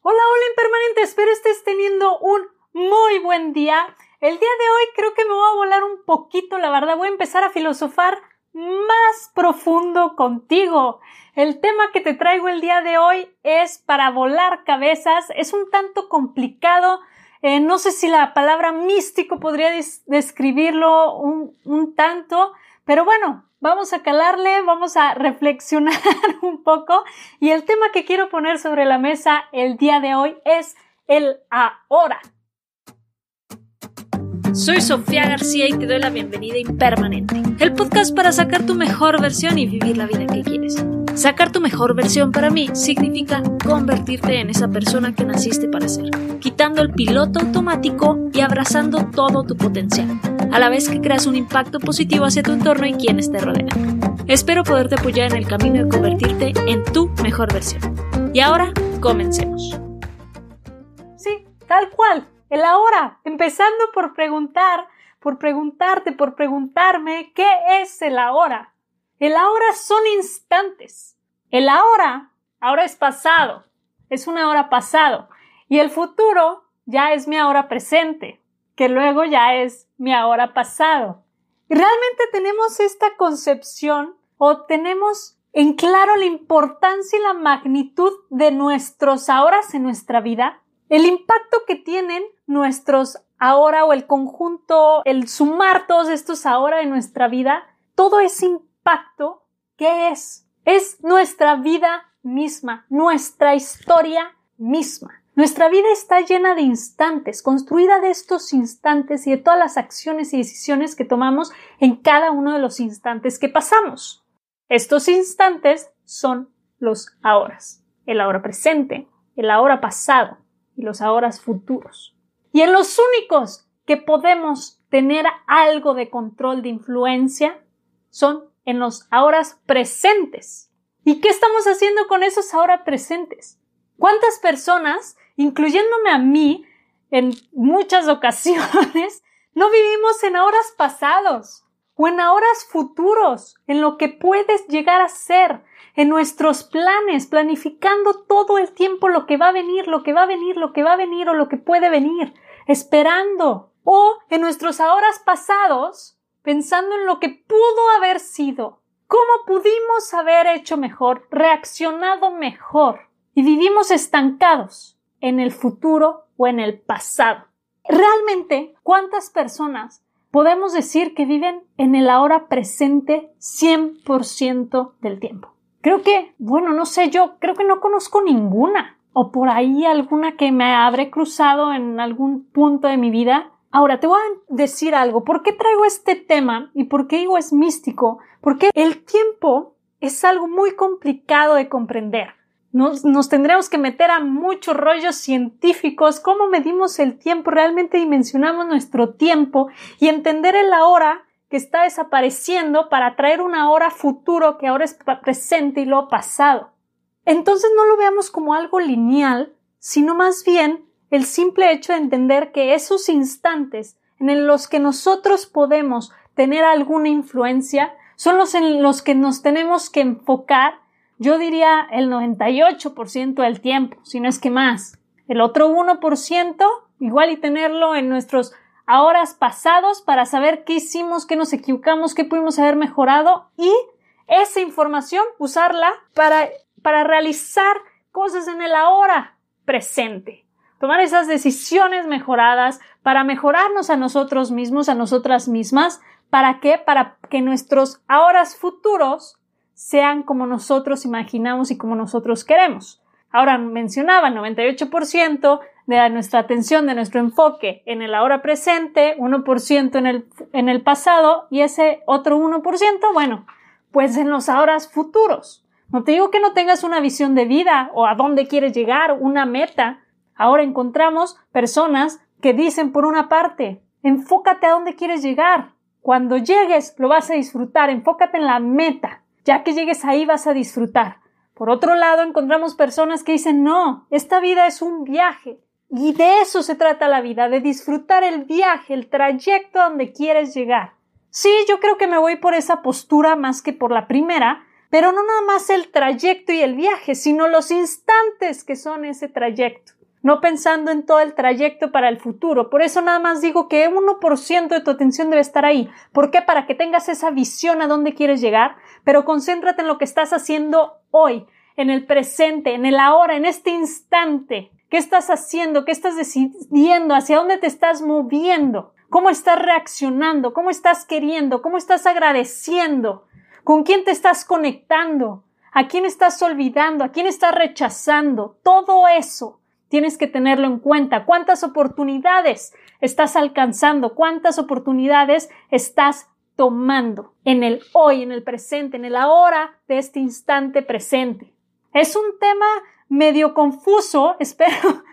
Hola, hola impermanente, espero estés teniendo un muy buen día. El día de hoy creo que me voy a volar un poquito, la verdad, voy a empezar a filosofar más profundo contigo. El tema que te traigo el día de hoy es para volar cabezas, es un tanto complicado, eh, no sé si la palabra místico podría describirlo un, un tanto, pero bueno, vamos a calarle, vamos a reflexionar un poco y el tema que quiero poner sobre la mesa el día de hoy es el ahora. Soy Sofía García y te doy la bienvenida Impermanente, el podcast para sacar tu mejor versión y vivir la vida que quieres. Sacar tu mejor versión para mí significa convertirte en esa persona que naciste para ser, quitando el piloto automático y abrazando todo tu potencial a la vez que creas un impacto positivo hacia tu entorno y quienes te rodean. Espero poderte apoyar en el camino de convertirte en tu mejor versión. Y ahora, comencemos. Sí, tal cual, el ahora, empezando por preguntar, por preguntarte, por preguntarme, ¿qué es el ahora? El ahora son instantes. El ahora, ahora es pasado, es una hora pasado. Y el futuro ya es mi ahora presente que luego ya es mi ahora pasado. Y realmente tenemos esta concepción o tenemos en claro la importancia y la magnitud de nuestros ahora en nuestra vida, el impacto que tienen nuestros ahora o el conjunto, el sumar todos estos ahora en nuestra vida, todo ese impacto, ¿qué es? Es nuestra vida misma, nuestra historia misma. Nuestra vida está llena de instantes, construida de estos instantes y de todas las acciones y decisiones que tomamos en cada uno de los instantes que pasamos. Estos instantes son los ahora, el ahora presente, el ahora pasado y los ahora futuros. Y en los únicos que podemos tener algo de control de influencia son en los ahora presentes. ¿Y qué estamos haciendo con esos ahora presentes? ¿Cuántas personas incluyéndome a mí, en muchas ocasiones, no vivimos en horas pasados o en horas futuros, en lo que puedes llegar a ser, en nuestros planes, planificando todo el tiempo lo que va a venir, lo que va a venir, lo que va a venir o lo que puede venir, esperando, o en nuestros horas pasados, pensando en lo que pudo haber sido, cómo pudimos haber hecho mejor, reaccionado mejor, y vivimos estancados en el futuro o en el pasado. Realmente, ¿cuántas personas podemos decir que viven en el ahora presente 100% del tiempo? Creo que, bueno, no sé, yo creo que no conozco ninguna o por ahí alguna que me habré cruzado en algún punto de mi vida. Ahora, te voy a decir algo. ¿Por qué traigo este tema y por qué digo es místico? Porque el tiempo es algo muy complicado de comprender. Nos, nos, tendremos que meter a muchos rollos científicos, cómo medimos el tiempo, realmente dimensionamos nuestro tiempo y entender el ahora que está desapareciendo para traer una hora futuro que ahora es presente y lo pasado. Entonces no lo veamos como algo lineal, sino más bien el simple hecho de entender que esos instantes en los que nosotros podemos tener alguna influencia son los en los que nos tenemos que enfocar yo diría el 98% del tiempo, si no es que más. El otro 1%, igual y tenerlo en nuestros horas pasados para saber qué hicimos, qué nos equivocamos, qué pudimos haber mejorado y esa información usarla para, para realizar cosas en el ahora presente. Tomar esas decisiones mejoradas para mejorarnos a nosotros mismos, a nosotras mismas. ¿Para qué? Para que nuestros ahora futuros sean como nosotros imaginamos y como nosotros queremos. Ahora mencionaba 98% de nuestra atención, de nuestro enfoque en el ahora presente, 1% en el, en el pasado y ese otro 1%, bueno, pues en los ahora futuros. No te digo que no tengas una visión de vida o a dónde quieres llegar, una meta. Ahora encontramos personas que dicen por una parte, enfócate a dónde quieres llegar. Cuando llegues lo vas a disfrutar, enfócate en la meta. Ya que llegues ahí vas a disfrutar. Por otro lado, encontramos personas que dicen, no, esta vida es un viaje. Y de eso se trata la vida, de disfrutar el viaje, el trayecto a donde quieres llegar. Sí, yo creo que me voy por esa postura más que por la primera, pero no nada más el trayecto y el viaje, sino los instantes que son ese trayecto no pensando en todo el trayecto para el futuro. Por eso nada más digo que 1% de tu atención debe estar ahí. ¿Por qué? Para que tengas esa visión a dónde quieres llegar, pero concéntrate en lo que estás haciendo hoy, en el presente, en el ahora, en este instante. ¿Qué estás haciendo? ¿Qué estás decidiendo? ¿Hacia dónde te estás moviendo? ¿Cómo estás reaccionando? ¿Cómo estás queriendo? ¿Cómo estás agradeciendo? ¿Con quién te estás conectando? ¿A quién estás olvidando? ¿A quién estás rechazando? Todo eso tienes que tenerlo en cuenta. ¿Cuántas oportunidades estás alcanzando? ¿Cuántas oportunidades estás tomando en el hoy, en el presente, en el ahora de este instante presente? Es un tema medio confuso, espero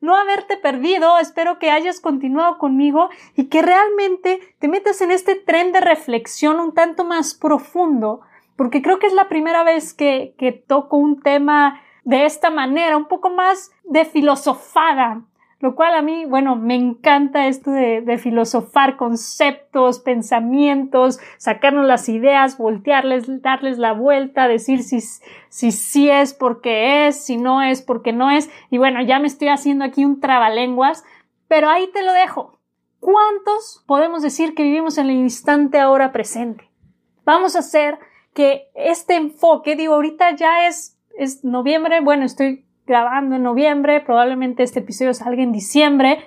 no haberte perdido, espero que hayas continuado conmigo y que realmente te metas en este tren de reflexión un tanto más profundo, porque creo que es la primera vez que, que toco un tema de esta manera, un poco más de filosofada, lo cual a mí, bueno, me encanta esto de, filosofar conceptos, pensamientos, sacarnos las ideas, voltearles, darles la vuelta, decir si, si sí es porque es, si no es porque no es. Y bueno, ya me estoy haciendo aquí un trabalenguas, pero ahí te lo dejo. ¿Cuántos podemos decir que vivimos en el instante ahora presente? Vamos a hacer que este enfoque, digo, ahorita ya es es noviembre, bueno, estoy grabando en noviembre, probablemente este episodio salga en diciembre,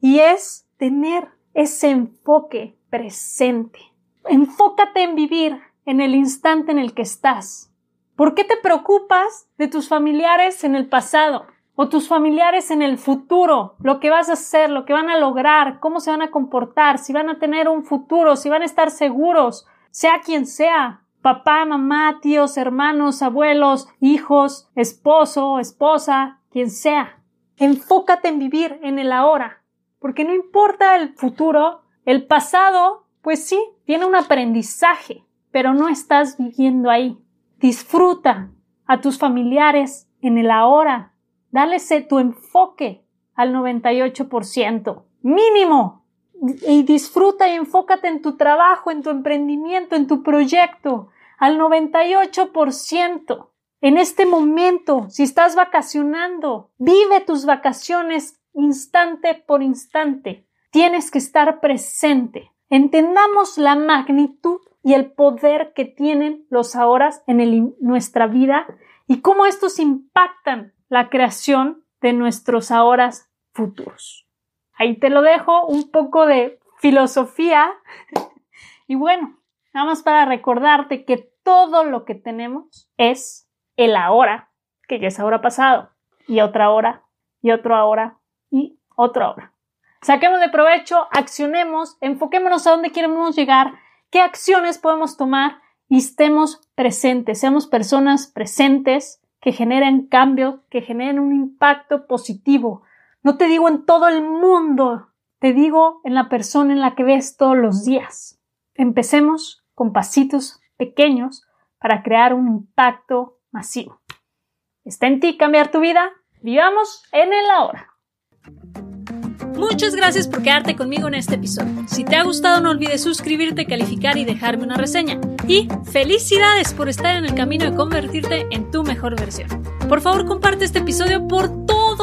y es tener ese enfoque presente. Enfócate en vivir en el instante en el que estás. ¿Por qué te preocupas de tus familiares en el pasado o tus familiares en el futuro? Lo que vas a hacer, lo que van a lograr, cómo se van a comportar, si van a tener un futuro, si van a estar seguros, sea quien sea papá, mamá, tíos, hermanos, abuelos, hijos, esposo, esposa, quien sea. Enfócate en vivir en el ahora, porque no importa el futuro, el pasado, pues sí, tiene un aprendizaje, pero no estás viviendo ahí. Disfruta a tus familiares en el ahora. Dale tu enfoque al 98%. Mínimo y disfruta y enfócate en tu trabajo, en tu emprendimiento, en tu proyecto al 98%. En este momento, si estás vacacionando, vive tus vacaciones instante por instante. Tienes que estar presente. Entendamos la magnitud y el poder que tienen los ahora en nuestra vida y cómo estos impactan la creación de nuestros ahora futuros. Ahí te lo dejo, un poco de filosofía. y bueno, Nada más para recordarte que todo lo que tenemos es el ahora, que ya es ahora pasado, y otra hora, y otro ahora, y otra hora. Saquemos de provecho, accionemos, enfoquémonos a dónde queremos llegar, qué acciones podemos tomar y estemos presentes, seamos personas presentes que generen cambio, que generen un impacto positivo. No te digo en todo el mundo, te digo en la persona en la que ves todos los días. Empecemos con pasitos pequeños para crear un impacto masivo. Está en ti cambiar tu vida. Vivamos en el ahora. Muchas gracias por quedarte conmigo en este episodio. Si te ha gustado no olvides suscribirte, calificar y dejarme una reseña. Y felicidades por estar en el camino de convertirte en tu mejor versión. Por favor comparte este episodio por